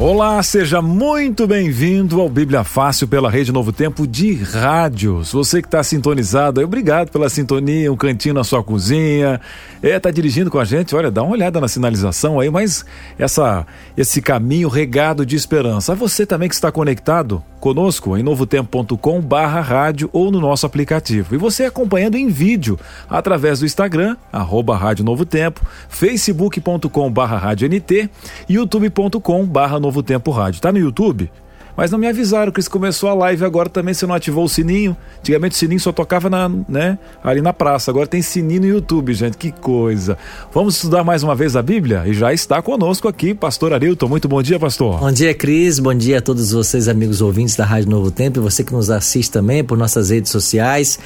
Olá, seja muito bem-vindo ao Bíblia Fácil pela Rede Novo Tempo de rádios. Você que está sintonizado, obrigado pela sintonia, um cantinho na sua cozinha, é, tá dirigindo com a gente, olha, dá uma olhada na sinalização aí, mas essa, esse caminho regado de esperança. Você também que está conectado conosco em novotempo.com barra rádio ou no nosso aplicativo. E você acompanhando em vídeo através do Instagram, arroba Rádio Novo Tempo, facebook.com barra rádio NT, youtube.com barra Novo Tempo Rádio. Tá no YouTube? Mas não me avisaram que isso começou a live agora também, você não ativou o sininho. Antigamente o sininho só tocava na, né, ali na praça. Agora tem sininho no YouTube, gente. Que coisa. Vamos estudar mais uma vez a Bíblia? E já está conosco aqui, pastor Arilton. Muito bom dia, pastor. Bom dia, Cris. Bom dia a todos vocês, amigos ouvintes da Rádio Novo Tempo, e você que nos assiste também por nossas redes sociais.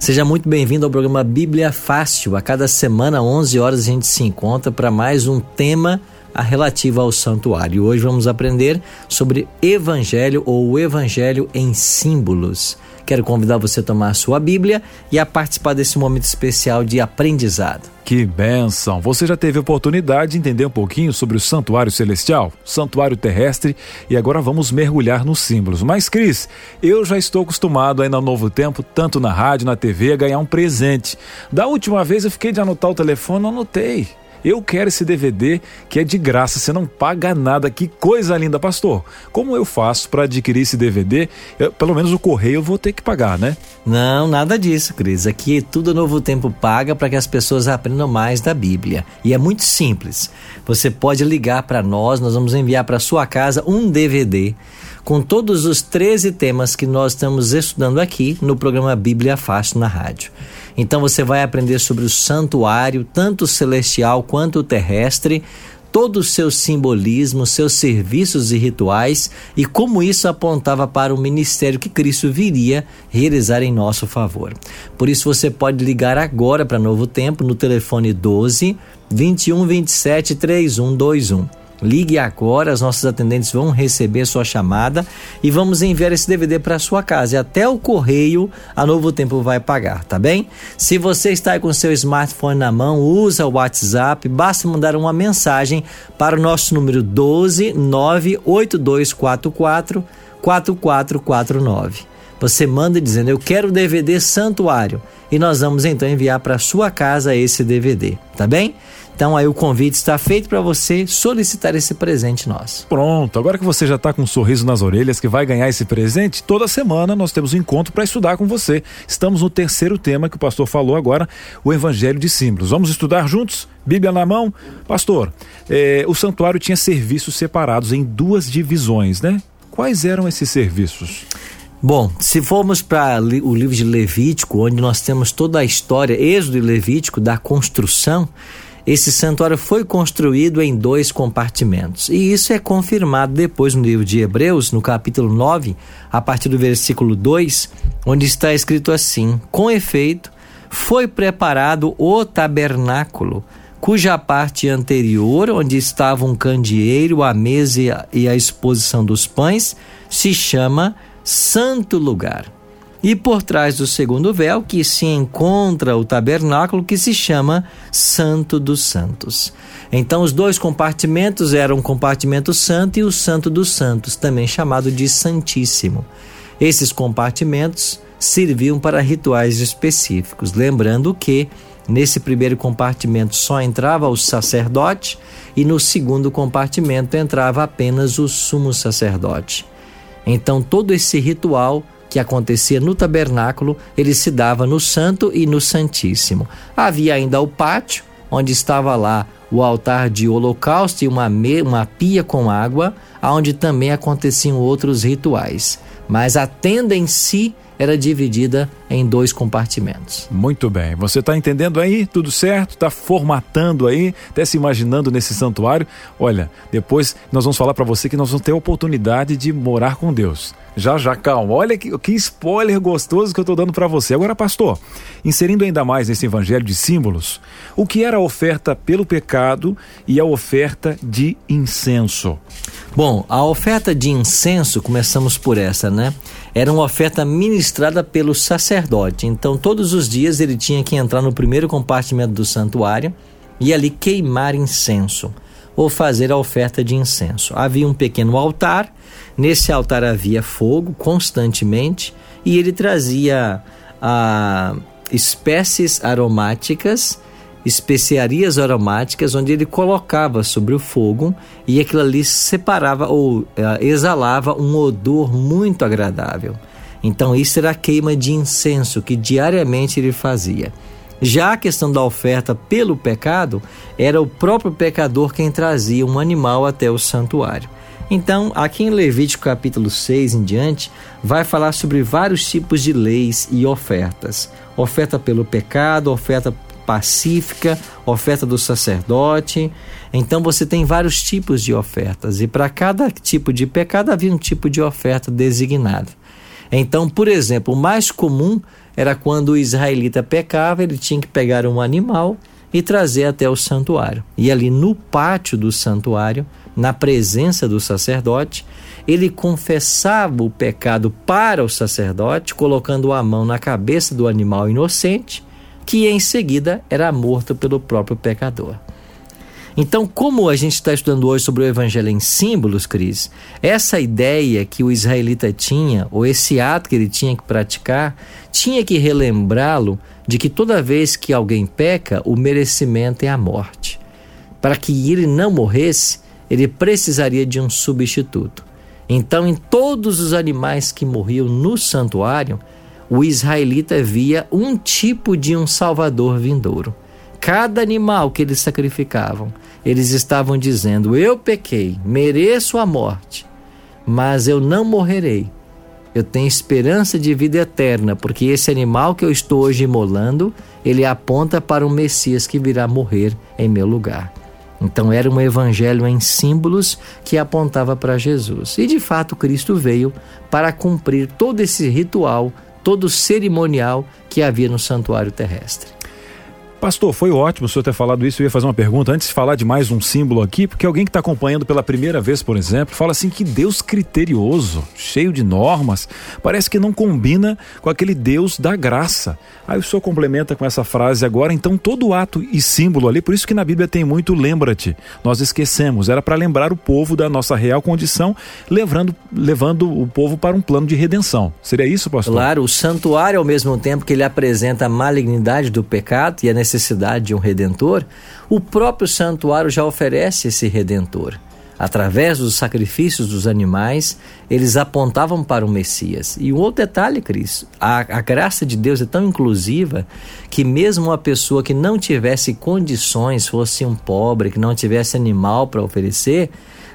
Seja muito bem-vindo ao programa Bíblia Fácil. A cada semana, 11 horas, a gente se encontra para mais um tema a relativa ao santuário. Hoje vamos aprender sobre evangelho ou o evangelho em símbolos. Quero convidar você a tomar a sua Bíblia e a participar desse momento especial de aprendizado. Que benção! Você já teve oportunidade de entender um pouquinho sobre o santuário celestial, santuário terrestre e agora vamos mergulhar nos símbolos. Mas, Cris, eu já estou acostumado aí no Novo Tempo, tanto na rádio, na TV, a ganhar um presente. Da última vez eu fiquei de anotar o telefone, não anotei. Eu quero esse DVD que é de graça, você não paga nada. Que coisa linda, pastor. Como eu faço para adquirir esse DVD? Eu, pelo menos o correio eu vou ter que pagar, né? Não, nada disso, Cris. Aqui tudo Novo Tempo paga para que as pessoas aprendam mais da Bíblia. E é muito simples. Você pode ligar para nós, nós vamos enviar para sua casa um DVD com todos os 13 temas que nós estamos estudando aqui no programa Bíblia Fácil na rádio. Então você vai aprender sobre o santuário, tanto celestial quanto terrestre, todo o seu simbolismo, seus serviços e rituais e como isso apontava para o ministério que Cristo viria realizar em nosso favor. Por isso você pode ligar agora para Novo Tempo no telefone 12 21 27 3121. Ligue agora, as nossas atendentes vão receber sua chamada e vamos enviar esse DVD para sua casa. E até o correio a Novo Tempo vai pagar, tá bem? Se você está com seu smartphone na mão, usa o WhatsApp, basta mandar uma mensagem para o nosso número 12 98244 4449. Você manda dizendo: Eu quero o DVD Santuário. E nós vamos então enviar para sua casa esse DVD, tá bem? Então aí o convite está feito para você solicitar esse presente nosso. Pronto, agora que você já está com um sorriso nas orelhas que vai ganhar esse presente, toda semana nós temos um encontro para estudar com você. Estamos no terceiro tema que o pastor falou agora, o Evangelho de Símbolos. Vamos estudar juntos? Bíblia na mão? Pastor, é, o santuário tinha serviços separados em duas divisões, né? Quais eram esses serviços? Bom, se formos para o livro de Levítico, onde nós temos toda a história, Êxodo e Levítico, da construção, esse santuário foi construído em dois compartimentos. E isso é confirmado depois no livro de Hebreus, no capítulo 9, a partir do versículo 2, onde está escrito assim: Com efeito, foi preparado o tabernáculo, cuja parte anterior, onde estava um candeeiro, a mesa e a exposição dos pães, se chama Santo Lugar e por trás do segundo véu que se encontra o tabernáculo que se chama Santo dos Santos. Então os dois compartimentos eram o compartimento santo e o Santo dos Santos, também chamado de Santíssimo. Esses compartimentos serviam para rituais específicos, lembrando que nesse primeiro compartimento só entrava o sacerdote e no segundo compartimento entrava apenas o sumo sacerdote. Então todo esse ritual que acontecia no tabernáculo, ele se dava no Santo e no Santíssimo. Havia ainda o pátio, onde estava lá o altar de holocausto e uma, me, uma pia com água, onde também aconteciam outros rituais. Mas a tenda em si era dividida em dois compartimentos. Muito bem. Você está entendendo aí? Tudo certo? Está formatando aí? Até se imaginando nesse santuário? Olha, depois nós vamos falar para você que nós vamos ter a oportunidade de morar com Deus. Já, já, calma. Olha que, que spoiler gostoso que eu estou dando para você. Agora, pastor, inserindo ainda mais nesse evangelho de símbolos, o que era a oferta pelo pecado e a oferta de incenso? Bom, a oferta de incenso, começamos por essa, né? Era uma oferta ministrada pelo sacerdote. Então, todos os dias ele tinha que entrar no primeiro compartimento do santuário e ali queimar incenso ou fazer a oferta de incenso. Havia um pequeno altar Nesse altar havia fogo constantemente e ele trazia ah, espécies aromáticas, especiarias aromáticas, onde ele colocava sobre o fogo e aquilo ali separava ou ah, exalava um odor muito agradável. Então, isso era a queima de incenso que diariamente ele fazia. Já a questão da oferta pelo pecado, era o próprio pecador quem trazia um animal até o santuário. Então, aqui em Levítico capítulo 6 em diante, vai falar sobre vários tipos de leis e ofertas: oferta pelo pecado, oferta pacífica, oferta do sacerdote. Então você tem vários tipos de ofertas e para cada tipo de pecado havia um tipo de oferta designado. Então, por exemplo, o mais comum era quando o israelita pecava, ele tinha que pegar um animal e trazer até o santuário. E ali no pátio do santuário na presença do sacerdote, ele confessava o pecado para o sacerdote, colocando a mão na cabeça do animal inocente, que em seguida era morto pelo próprio pecador. Então, como a gente está estudando hoje sobre o Evangelho em símbolos, Cris, essa ideia que o israelita tinha, ou esse ato que ele tinha que praticar, tinha que relembrá-lo de que toda vez que alguém peca, o merecimento é a morte. Para que ele não morresse, ele precisaria de um substituto. Então, em todos os animais que morriam no santuário, o israelita via um tipo de um salvador vindouro. Cada animal que eles sacrificavam, eles estavam dizendo: Eu pequei, mereço a morte, mas eu não morrerei. Eu tenho esperança de vida eterna, porque esse animal que eu estou hoje imolando, ele aponta para o Messias que virá morrer em meu lugar. Então era um evangelho em símbolos que apontava para Jesus. E de fato Cristo veio para cumprir todo esse ritual, todo o cerimonial que havia no santuário terrestre. Pastor, foi ótimo o senhor ter falado isso. Eu ia fazer uma pergunta antes de falar de mais um símbolo aqui, porque alguém que está acompanhando pela primeira vez, por exemplo, fala assim que Deus criterioso, cheio de normas, parece que não combina com aquele Deus da graça. Aí o senhor complementa com essa frase agora, então todo ato e símbolo ali, por isso que na Bíblia tem muito lembra-te. Nós esquecemos, era para lembrar o povo da nossa real condição, levando, levando o povo para um plano de redenção. Seria isso, pastor? Claro, o santuário ao mesmo tempo que ele apresenta a malignidade do pecado e a necessidade necessidade de um redentor, o próprio santuário já oferece esse redentor. Através dos sacrifícios dos animais, eles apontavam para o Messias. E um outro detalhe, Cris, a, a graça de Deus é tão inclusiva que mesmo uma pessoa que não tivesse condições, fosse um pobre, que não tivesse animal para oferecer,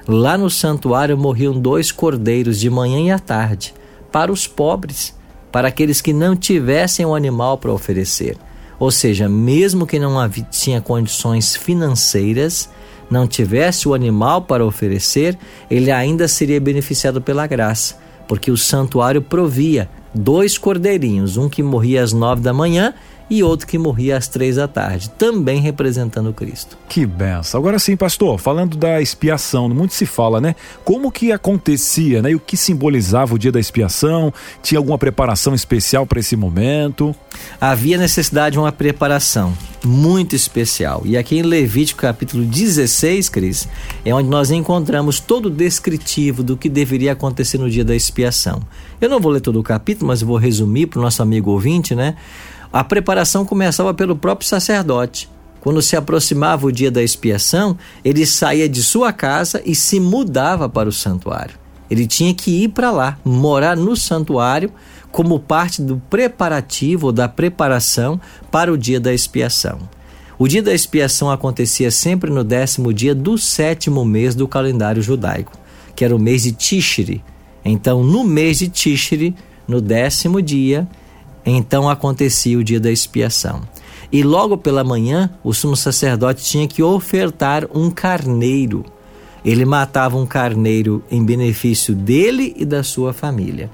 lá no santuário morriam dois cordeiros de manhã e à tarde, para os pobres, para aqueles que não tivessem um animal para oferecer. Ou seja, mesmo que não havia, tinha condições financeiras, não tivesse o animal para oferecer, ele ainda seria beneficiado pela graça, porque o santuário provia dois cordeirinhos, um que morria às nove da manhã e outro que morria às três da tarde, também representando Cristo. Que benção. Agora sim, pastor, falando da expiação, muito se fala, né? Como que acontecia, né? E o que simbolizava o dia da expiação? Tinha alguma preparação especial para esse momento? Havia necessidade de uma preparação muito especial. E aqui em Levítico capítulo 16, Cris, é onde nós encontramos todo o descritivo do que deveria acontecer no dia da expiação. Eu não vou ler todo o capítulo, mas vou resumir para o nosso amigo ouvinte, né? A preparação começava pelo próprio sacerdote. Quando se aproximava o dia da expiação, ele saía de sua casa e se mudava para o santuário. Ele tinha que ir para lá, morar no santuário, como parte do preparativo ou da preparação para o dia da expiação. O dia da expiação acontecia sempre no décimo dia do sétimo mês do calendário judaico, que era o mês de Tishri. Então, no mês de Tishri, no décimo dia, então acontecia o dia da expiação. E logo pela manhã, o sumo sacerdote tinha que ofertar um carneiro. Ele matava um carneiro em benefício dele e da sua família.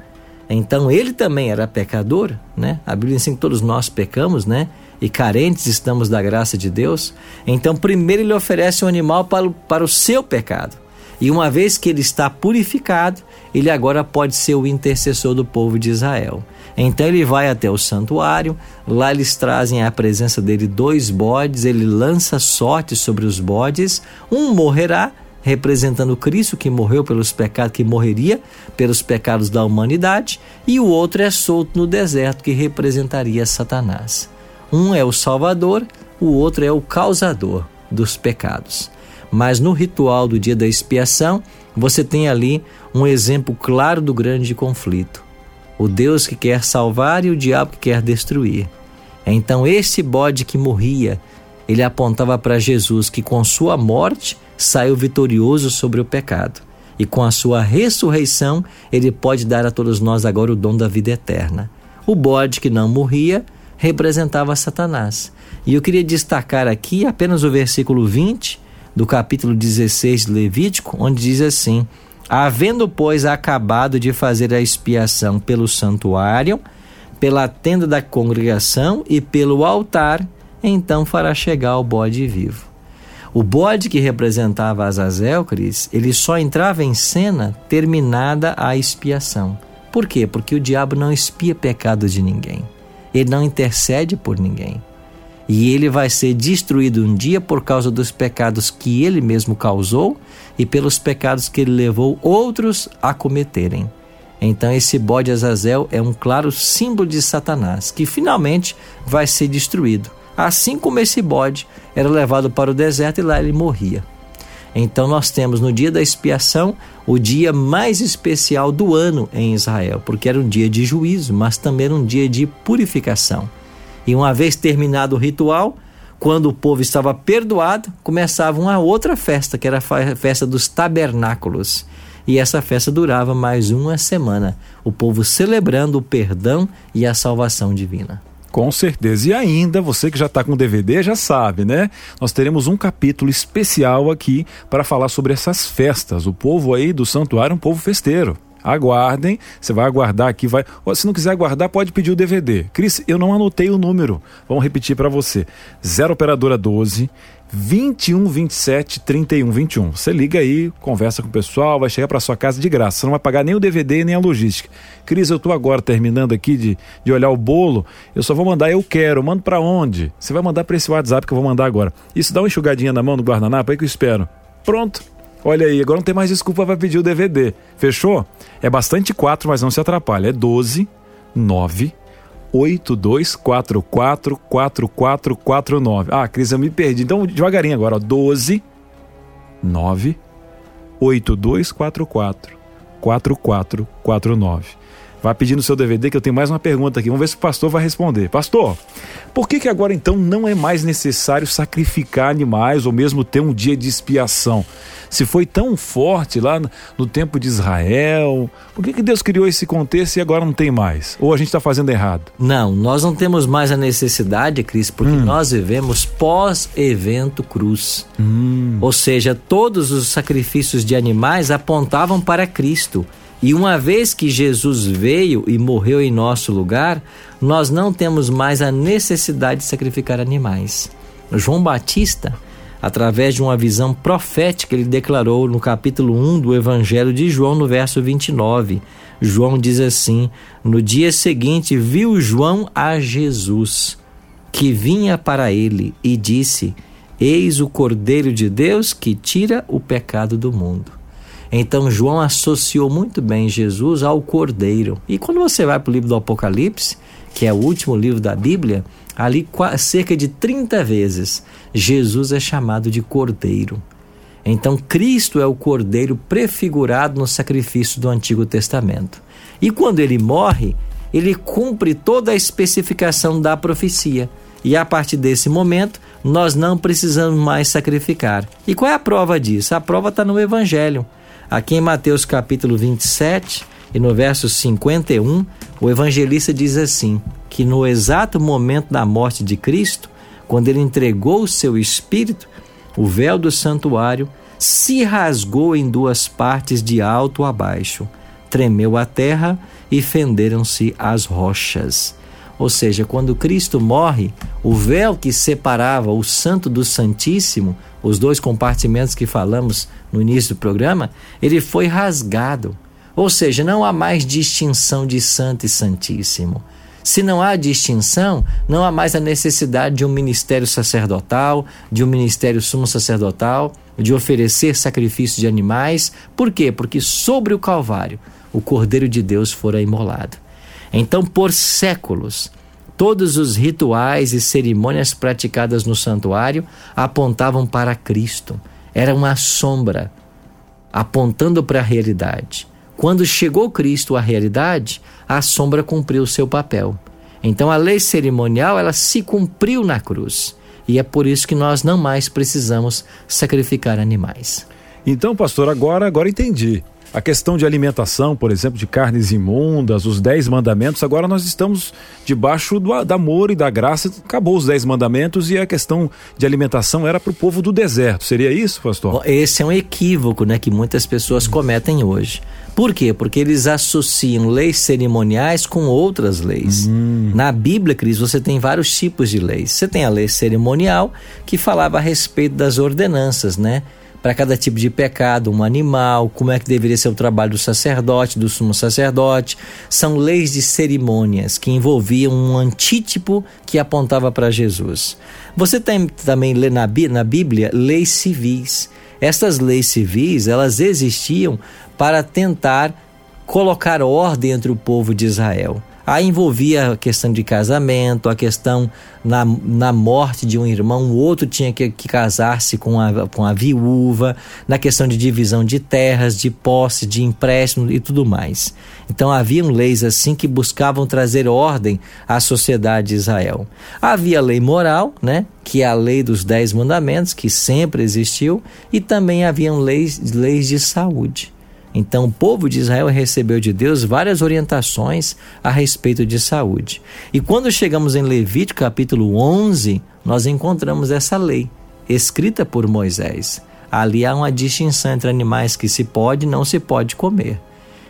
Então ele também era pecador, né? A Bíblia ensina que todos nós pecamos, né? E carentes estamos da graça de Deus. Então, primeiro ele oferece um animal para, para o seu pecado. E uma vez que ele está purificado, ele agora pode ser o intercessor do povo de Israel. Então ele vai até o santuário, lá eles trazem à presença dele dois bodes, ele lança sorte sobre os bodes, um morrerá, representando Cristo que morreu pelos pecados, que morreria pelos pecados da humanidade, e o outro é solto no deserto, que representaria Satanás. Um é o Salvador, o outro é o causador dos pecados. Mas no ritual do dia da expiação, você tem ali um exemplo claro do grande conflito o Deus que quer salvar e o diabo que quer destruir. Então, esse bode que morria, ele apontava para Jesus que com sua morte saiu vitorioso sobre o pecado. E com a sua ressurreição, ele pode dar a todos nós agora o dom da vida eterna. O bode que não morria representava Satanás. E eu queria destacar aqui apenas o versículo 20 do capítulo 16 de Levítico, onde diz assim: Havendo, pois, acabado de fazer a expiação pelo santuário, pela tenda da congregação e pelo altar, então fará chegar o bode vivo. O bode que representava Azazel, Cris, ele só entrava em cena terminada a expiação. Por quê? Porque o diabo não expia pecados de ninguém. Ele não intercede por ninguém. E ele vai ser destruído um dia por causa dos pecados que ele mesmo causou e pelos pecados que ele levou outros a cometerem. Então, esse bode Azazel é um claro símbolo de Satanás, que finalmente vai ser destruído. Assim como esse bode era levado para o deserto e lá ele morria. Então, nós temos no dia da expiação o dia mais especial do ano em Israel, porque era um dia de juízo, mas também era um dia de purificação. E uma vez terminado o ritual, quando o povo estava perdoado, começava uma outra festa, que era a festa dos tabernáculos. E essa festa durava mais uma semana, o povo celebrando o perdão e a salvação divina. Com certeza. E ainda, você que já está com DVD já sabe, né? Nós teremos um capítulo especial aqui para falar sobre essas festas. O povo aí do santuário é um povo festeiro. Aguardem, você vai aguardar aqui, vai. Ou, se não quiser aguardar, pode pedir o DVD. Cris, eu não anotei o número. Vamos repetir para você. 0 operadora 12 21 27 31 21. Você liga aí, conversa com o pessoal, vai chegar para sua casa de graça. Você não vai pagar nem o DVD nem a logística. Cris, eu tô agora terminando aqui de, de olhar o bolo. Eu só vou mandar eu quero. Mando para onde? Você vai mandar para esse WhatsApp que eu vou mandar agora. Isso dá uma enxugadinha na mão no guardanapo aí que eu espero. Pronto. Olha aí, agora não tem mais desculpa para pedir o DVD. Fechou? É bastante 4, mas não se atrapalha. É 12 9 8244 4449. Ah, Cris, eu me perdi. Então, devagarinho agora, ó. 12 9 8244 4449. Vai pedindo o seu DVD que eu tenho mais uma pergunta aqui. Vamos ver se o pastor vai responder. Pastor, por que, que agora então não é mais necessário sacrificar animais ou mesmo ter um dia de expiação? Se foi tão forte lá no tempo de Israel, por que, que Deus criou esse contexto e agora não tem mais? Ou a gente está fazendo errado? Não, nós não temos mais a necessidade, Cris, porque hum. nós vivemos pós-evento cruz. Hum. Ou seja, todos os sacrifícios de animais apontavam para Cristo. E uma vez que Jesus veio e morreu em nosso lugar, nós não temos mais a necessidade de sacrificar animais. João Batista, através de uma visão profética, ele declarou no capítulo 1 do Evangelho de João, no verso 29. João diz assim: No dia seguinte viu João a Jesus, que vinha para ele, e disse: Eis o Cordeiro de Deus que tira o pecado do mundo. Então João associou muito bem Jesus ao Cordeiro. E quando você vai para o livro do Apocalipse, que é o último livro da Bíblia, ali cerca de 30 vezes Jesus é chamado de Cordeiro. Então Cristo é o Cordeiro prefigurado no sacrifício do Antigo Testamento. E quando ele morre, ele cumpre toda a especificação da profecia. E a partir desse momento, nós não precisamos mais sacrificar. E qual é a prova disso? A prova está no Evangelho. Aqui em Mateus capítulo 27 e no verso 51, o evangelista diz assim: que no exato momento da morte de Cristo, quando ele entregou o seu espírito, o véu do santuário se rasgou em duas partes de alto a baixo, tremeu a terra e fenderam-se as rochas. Ou seja, quando Cristo morre, o véu que separava o Santo do Santíssimo, os dois compartimentos que falamos no início do programa, ele foi rasgado. Ou seja, não há mais distinção de Santo e Santíssimo. Se não há distinção, não há mais a necessidade de um ministério sacerdotal, de um ministério sumo sacerdotal, de oferecer sacrifício de animais. Por quê? Porque sobre o Calvário o Cordeiro de Deus fora imolado. Então, por séculos, todos os rituais e cerimônias praticadas no santuário apontavam para Cristo. Era uma sombra apontando para a realidade. Quando chegou Cristo à realidade, a sombra cumpriu seu papel. Então a lei cerimonial ela se cumpriu na cruz. E é por isso que nós não mais precisamos sacrificar animais. Então, pastor, agora agora entendi. A questão de alimentação, por exemplo, de carnes imundas, os dez mandamentos, agora nós estamos debaixo do, do amor e da graça. Acabou os dez mandamentos e a questão de alimentação era para o povo do deserto. Seria isso, pastor? Esse é um equívoco né, que muitas pessoas cometem hoje. Por quê? Porque eles associam leis cerimoniais com outras leis. Hum. Na Bíblia, Cris, você tem vários tipos de leis. Você tem a lei cerimonial, que falava a respeito das ordenanças, né? Para cada tipo de pecado, um animal, como é que deveria ser o trabalho do sacerdote, do sumo sacerdote. São leis de cerimônias que envolviam um antítipo que apontava para Jesus. Você tem, também lê na, na Bíblia leis civis. Estas leis civis, elas existiam para tentar colocar ordem entre o povo de Israel. Aí envolvia a questão de casamento, a questão na, na morte de um irmão, o outro tinha que, que casar-se com a, com a viúva, na questão de divisão de terras, de posse, de empréstimo e tudo mais. Então haviam leis assim que buscavam trazer ordem à sociedade de Israel. Havia a lei moral, né? que é a lei dos dez mandamentos, que sempre existiu, e também haviam leis, leis de saúde. Então, o povo de Israel recebeu de Deus várias orientações a respeito de saúde. E quando chegamos em Levítico capítulo 11, nós encontramos essa lei escrita por Moisés. Ali há uma distinção entre animais que se pode e não se pode comer.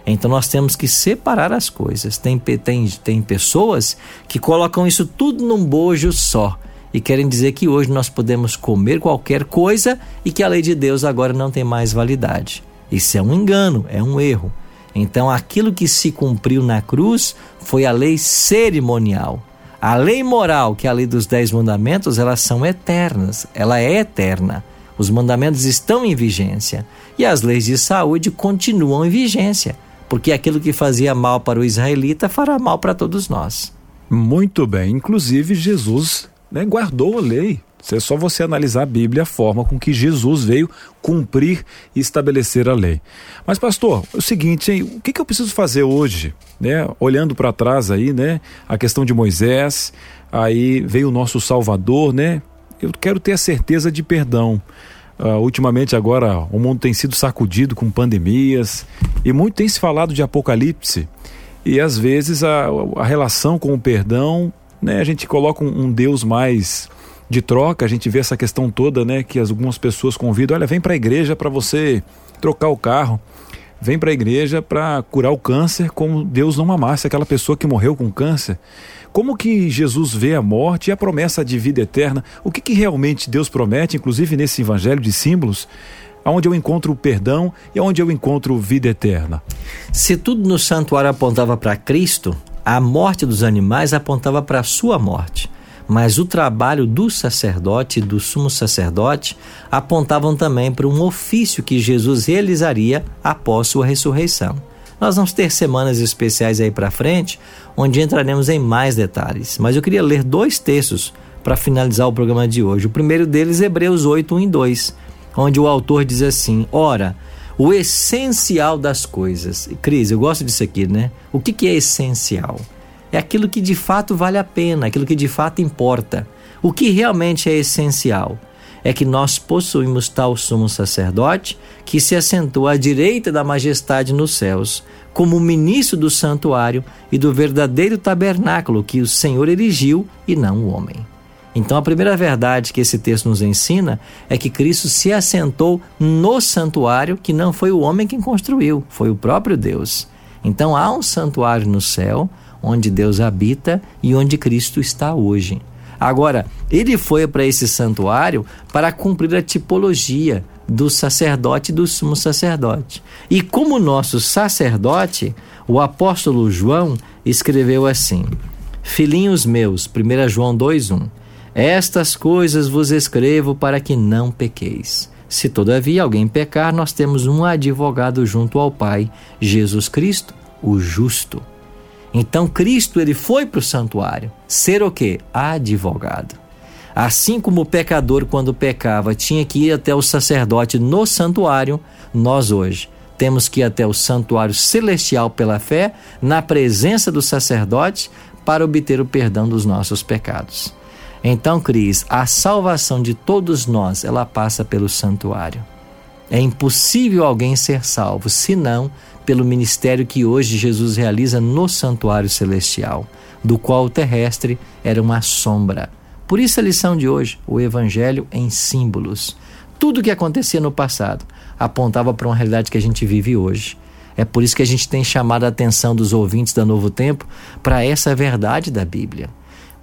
Então nós temos que separar as coisas. Tem, tem, tem pessoas que colocam isso tudo num bojo só e querem dizer que hoje nós podemos comer qualquer coisa e que a lei de Deus agora não tem mais validade. Isso é um engano, é um erro. Então, aquilo que se cumpriu na cruz foi a lei cerimonial. A lei moral, que é a lei dos dez mandamentos, elas são eternas, ela é eterna. Os mandamentos estão em vigência e as leis de saúde continuam em vigência, porque aquilo que fazia mal para o israelita fará mal para todos nós. Muito bem, inclusive Jesus né, guardou a lei. É só você analisar a Bíblia, a forma com que Jesus veio cumprir e estabelecer a lei. Mas, pastor, é o seguinte, hein? o que, que eu preciso fazer hoje? Né? Olhando para trás aí, né? A questão de Moisés, aí veio o nosso Salvador, né? Eu quero ter a certeza de perdão. Uh, ultimamente agora o mundo tem sido sacudido com pandemias e muito tem se falado de apocalipse e às vezes a, a relação com o perdão, né, a gente coloca um, um Deus mais de troca, a gente vê essa questão toda, né, que algumas pessoas convidam, olha, vem para a igreja para você trocar o carro, vem para a igreja para curar o câncer como Deus não amasse aquela pessoa que morreu com câncer. Como que Jesus vê a morte e a promessa de vida eterna? O que, que realmente Deus promete, inclusive nesse evangelho de símbolos, aonde eu encontro o perdão e aonde eu encontro vida eterna? Se tudo no santuário apontava para Cristo, a morte dos animais apontava para a sua morte mas o trabalho do sacerdote e do sumo sacerdote apontavam também para um ofício que Jesus realizaria após sua ressurreição. Nós vamos ter semanas especiais aí para frente, onde entraremos em mais detalhes, mas eu queria ler dois textos para finalizar o programa de hoje. O primeiro deles, Hebreus 8, 1 e 2, onde o autor diz assim: Ora, o essencial das coisas. Cris, eu gosto disso aqui, né? O que, que é essencial? É aquilo que de fato vale a pena, aquilo que de fato importa. O que realmente é essencial é que nós possuímos tal sumo sacerdote que se assentou à direita da majestade nos céus, como ministro do santuário e do verdadeiro tabernáculo que o Senhor erigiu e não o homem. Então, a primeira verdade que esse texto nos ensina é que Cristo se assentou no santuário que não foi o homem quem construiu, foi o próprio Deus. Então, há um santuário no céu onde Deus habita e onde Cristo está hoje. Agora, ele foi para esse santuário para cumprir a tipologia do sacerdote e do sumo sacerdote. E como nosso sacerdote, o apóstolo João escreveu assim: Filhinhos meus, 1 João 2:1 estas coisas vos escrevo para que não pequeis. Se todavia alguém pecar, nós temos um advogado junto ao Pai, Jesus Cristo, o justo. Então Cristo ele foi para o santuário ser o que? Advogado. Assim como o pecador quando pecava tinha que ir até o sacerdote no santuário, nós hoje temos que ir até o santuário celestial pela fé, na presença do sacerdote, para obter o perdão dos nossos pecados. Então, Cris, a salvação de todos nós, ela passa pelo santuário. É impossível alguém ser salvo, senão pelo ministério que hoje Jesus realiza no santuário celestial, do qual o terrestre era uma sombra. Por isso a lição de hoje, o evangelho em símbolos. Tudo o que acontecia no passado apontava para uma realidade que a gente vive hoje. É por isso que a gente tem chamado a atenção dos ouvintes da Novo Tempo para essa verdade da Bíblia.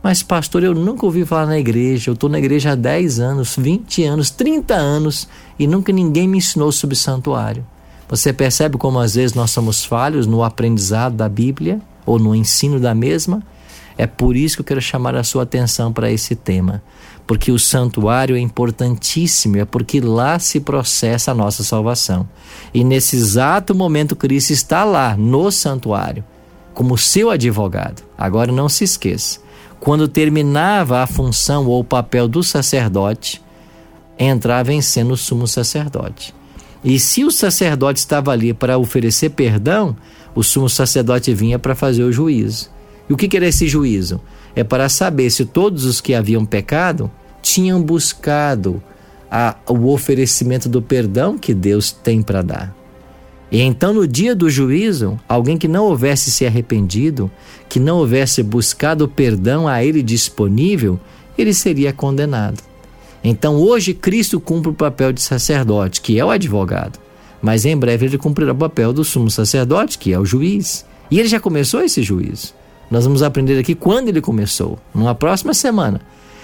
Mas, pastor, eu nunca ouvi falar na igreja. Eu estou na igreja há 10 anos, 20 anos, 30 anos e nunca ninguém me ensinou sobre santuário. Você percebe como às vezes nós somos falhos no aprendizado da Bíblia ou no ensino da mesma? É por isso que eu quero chamar a sua atenção para esse tema. Porque o santuário é importantíssimo, é porque lá se processa a nossa salvação. E nesse exato momento, Cristo está lá, no santuário, como seu advogado. Agora não se esqueça quando terminava a função ou o papel do sacerdote, entrava em cena o sumo sacerdote. E se o sacerdote estava ali para oferecer perdão, o sumo sacerdote vinha para fazer o juízo. E o que era esse juízo? É para saber se todos os que haviam pecado tinham buscado a, o oferecimento do perdão que Deus tem para dar. E então, no dia do juízo, alguém que não houvesse se arrependido, que não houvesse buscado perdão a ele disponível, ele seria condenado. Então, hoje, Cristo cumpre o papel de sacerdote, que é o advogado. Mas em breve ele cumprirá o papel do sumo sacerdote, que é o juiz. E ele já começou esse juízo. Nós vamos aprender aqui quando ele começou, numa próxima semana.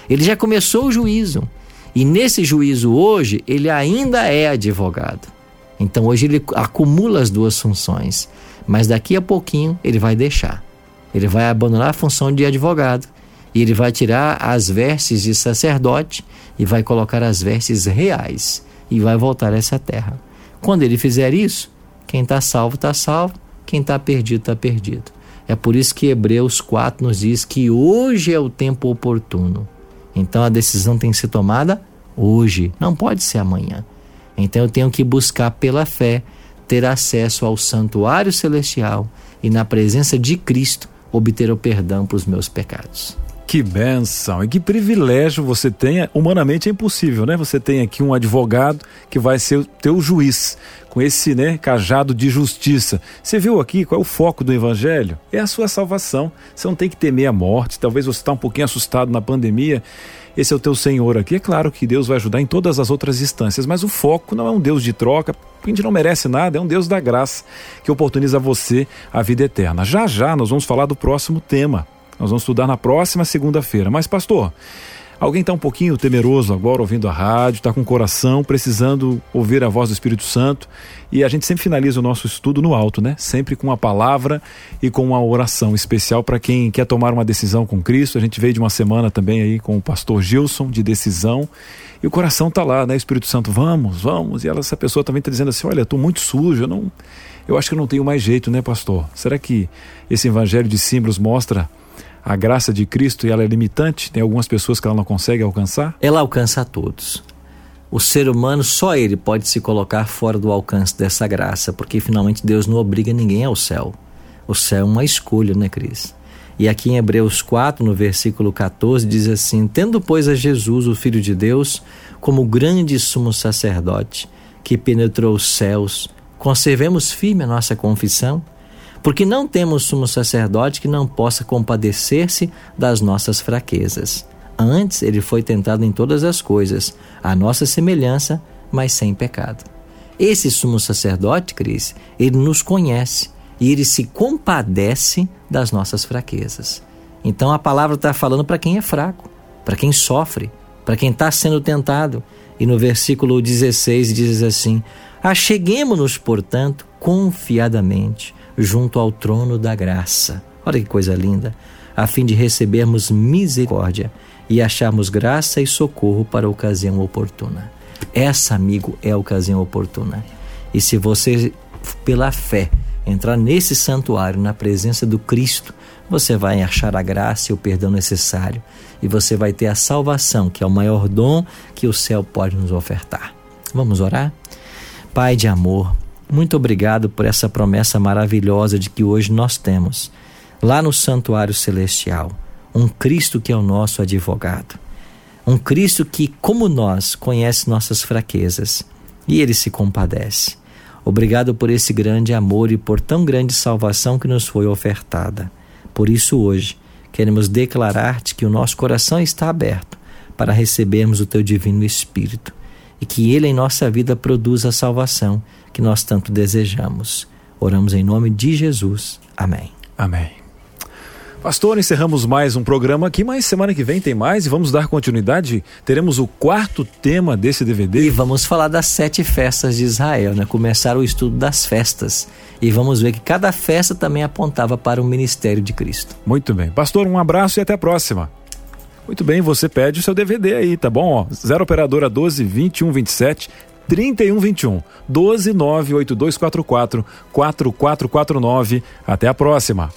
Ele já começou o juízo. E nesse juízo hoje, ele ainda é advogado. Então hoje ele acumula as duas funções, mas daqui a pouquinho ele vai deixar. Ele vai abandonar a função de advogado e ele vai tirar as vestes de sacerdote e vai colocar as vestes reais e vai voltar a essa terra. Quando ele fizer isso, quem está salvo está salvo, quem está perdido está perdido. É por isso que Hebreus 4 nos diz que hoje é o tempo oportuno. Então a decisão tem que ser tomada hoje, não pode ser amanhã. Então eu tenho que buscar pela fé ter acesso ao santuário celestial e na presença de Cristo obter o perdão para os meus pecados. Que benção e que privilégio você tenha. Humanamente é impossível, né? Você tem aqui um advogado que vai ser o teu juiz, com esse né, cajado de justiça. Você viu aqui qual é o foco do evangelho? É a sua salvação. Você não tem que temer a morte. Talvez você está um pouquinho assustado na pandemia esse é o teu Senhor aqui. É claro que Deus vai ajudar em todas as outras instâncias, mas o foco não é um Deus de troca, a gente não merece nada, é um Deus da graça que oportuniza a você a vida eterna. Já já nós vamos falar do próximo tema. Nós vamos estudar na próxima segunda-feira. Mas, pastor, Alguém está um pouquinho temeroso agora ouvindo a rádio, está com o coração precisando ouvir a voz do Espírito Santo e a gente sempre finaliza o nosso estudo no alto, né? Sempre com uma palavra e com uma oração especial para quem quer tomar uma decisão com Cristo. A gente veio de uma semana também aí com o pastor Gilson de decisão e o coração está lá, né? Espírito Santo, vamos, vamos. E ela, essa pessoa também está dizendo assim: olha, estou muito sujo, eu não. Eu acho que eu não tenho mais jeito, né, pastor? Será que esse evangelho de símbolos mostra a graça de Cristo ela é limitante? Tem algumas pessoas que ela não consegue alcançar? Ela alcança a todos. O ser humano, só ele pode se colocar fora do alcance dessa graça, porque finalmente Deus não obriga ninguém ao céu. O céu é uma escolha, né, Cris? E aqui em Hebreus 4, no versículo 14, diz assim: Tendo, pois, a Jesus, o Filho de Deus, como grande sumo sacerdote que penetrou os céus, conservemos firme a nossa confissão, porque não temos sumo sacerdote que não possa compadecer-se das nossas fraquezas. Antes, ele foi tentado em todas as coisas, à nossa semelhança, mas sem pecado. Esse sumo sacerdote, Cris, ele nos conhece e ele se compadece das nossas fraquezas. Então a palavra está falando para quem é fraco, para quem sofre, para quem está sendo tentado. E no versículo 16 diz assim: Acheguemos-nos, portanto, confiadamente junto ao trono da graça. Olha que coisa linda! A fim de recebermos misericórdia e acharmos graça e socorro para a ocasião oportuna. Essa, amigo, é a ocasião oportuna. E se você, pela fé, entrar nesse santuário, na presença do Cristo, você vai achar a graça e o perdão necessário e você vai ter a salvação, que é o maior dom que o céu pode nos ofertar. Vamos orar? Pai de amor, muito obrigado por essa promessa maravilhosa de que hoje nós temos, lá no santuário celestial, um Cristo que é o nosso advogado. Um Cristo que, como nós, conhece nossas fraquezas e ele se compadece. Obrigado por esse grande amor e por tão grande salvação que nos foi ofertada. Por isso, hoje, queremos declarar-te que o nosso coração está aberto para recebermos o teu divino Espírito e que ele em nossa vida produza a salvação que nós tanto desejamos. Oramos em nome de Jesus. Amém. Amém. Pastor, encerramos mais um programa aqui, mas semana que vem tem mais e vamos dar continuidade. Teremos o quarto tema desse DVD. E vamos falar das sete festas de Israel, né? Começar o estudo das festas. E vamos ver que cada festa também apontava para o ministério de Cristo. Muito bem. Pastor, um abraço e até a próxima. Muito bem, você pede o seu DVD aí, tá bom? Ó, 0 operadora 12 21 27 3121 12 98244 4449. Até a próxima.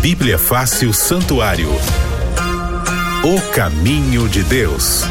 Bíblia Fácil Santuário. O caminho de Deus.